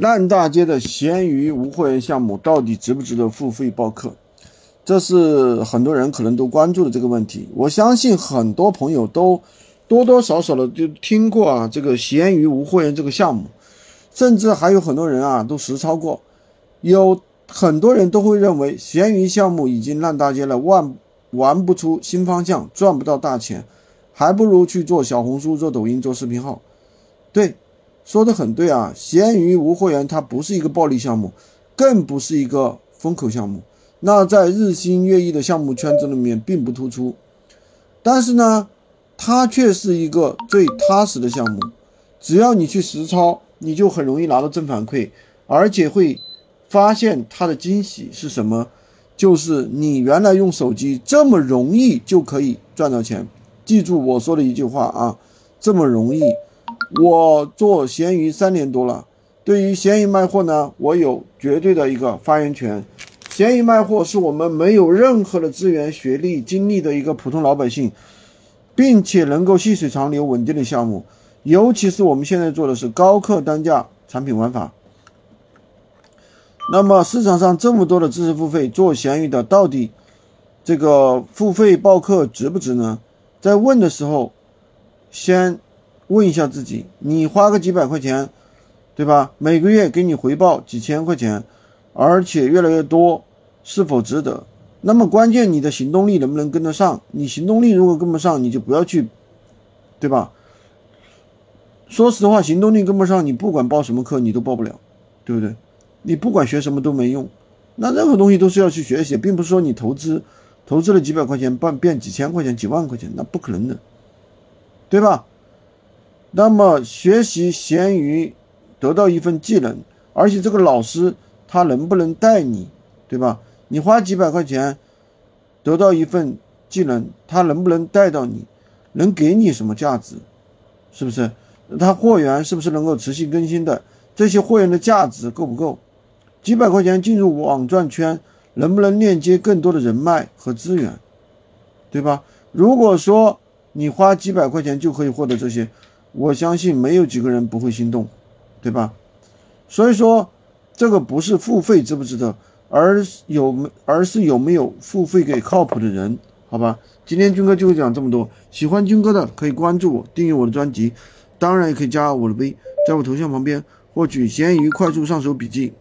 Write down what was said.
烂大街的闲鱼无会员项目到底值不值得付费报课？这是很多人可能都关注的这个问题。我相信很多朋友都多多少少的就听过啊，这个闲鱼无会员这个项目，甚至还有很多人啊都实操过。有很多人都会认为闲鱼项目已经烂大街了，玩玩不出新方向，赚不到大钱，还不如去做小红书、做抖音、做视频号。对。说的很对啊，闲鱼无货源它不是一个暴利项目，更不是一个风口项目。那在日新月异的项目圈子里面并不突出，但是呢，它却是一个最踏实的项目。只要你去实操，你就很容易拿到正反馈，而且会发现它的惊喜是什么？就是你原来用手机这么容易就可以赚到钱。记住我说的一句话啊，这么容易。我做闲鱼三年多了，对于闲鱼卖货呢，我有绝对的一个发言权。闲鱼卖货是我们没有任何的资源、学历、经历的一个普通老百姓，并且能够细水长流、稳定的项目。尤其是我们现在做的是高客单价产品玩法。那么市场上这么多的知识付费做闲鱼的，到底这个付费报课值不值呢？在问的时候，先。问一下自己，你花个几百块钱，对吧？每个月给你回报几千块钱，而且越来越多，是否值得？那么关键，你的行动力能不能跟得上？你行动力如果跟不上，你就不要去，对吧？说实话，行动力跟不上，你不管报什么课，你都报不了，对不对？你不管学什么都没用。那任何东西都是要去学习，并不是说你投资，投资了几百块钱办变几千块钱、几万块钱，那不可能的，对吧？那么学习闲鱼，得到一份技能，而且这个老师他能不能带你，对吧？你花几百块钱得到一份技能，他能不能带到你，能给你什么价值？是不是？他货源是不是能够持续更新的？这些货源的价值够不够？几百块钱进入网赚圈，能不能链接更多的人脉和资源？对吧？如果说你花几百块钱就可以获得这些。我相信没有几个人不会心动，对吧？所以说，这个不是付费值不值得，而是有没而是有没有付费给靠谱的人，好吧？今天军哥就会讲这么多，喜欢军哥的可以关注我，订阅我的专辑，当然也可以加我的微，在我头像旁边获取闲鱼快速上手笔记。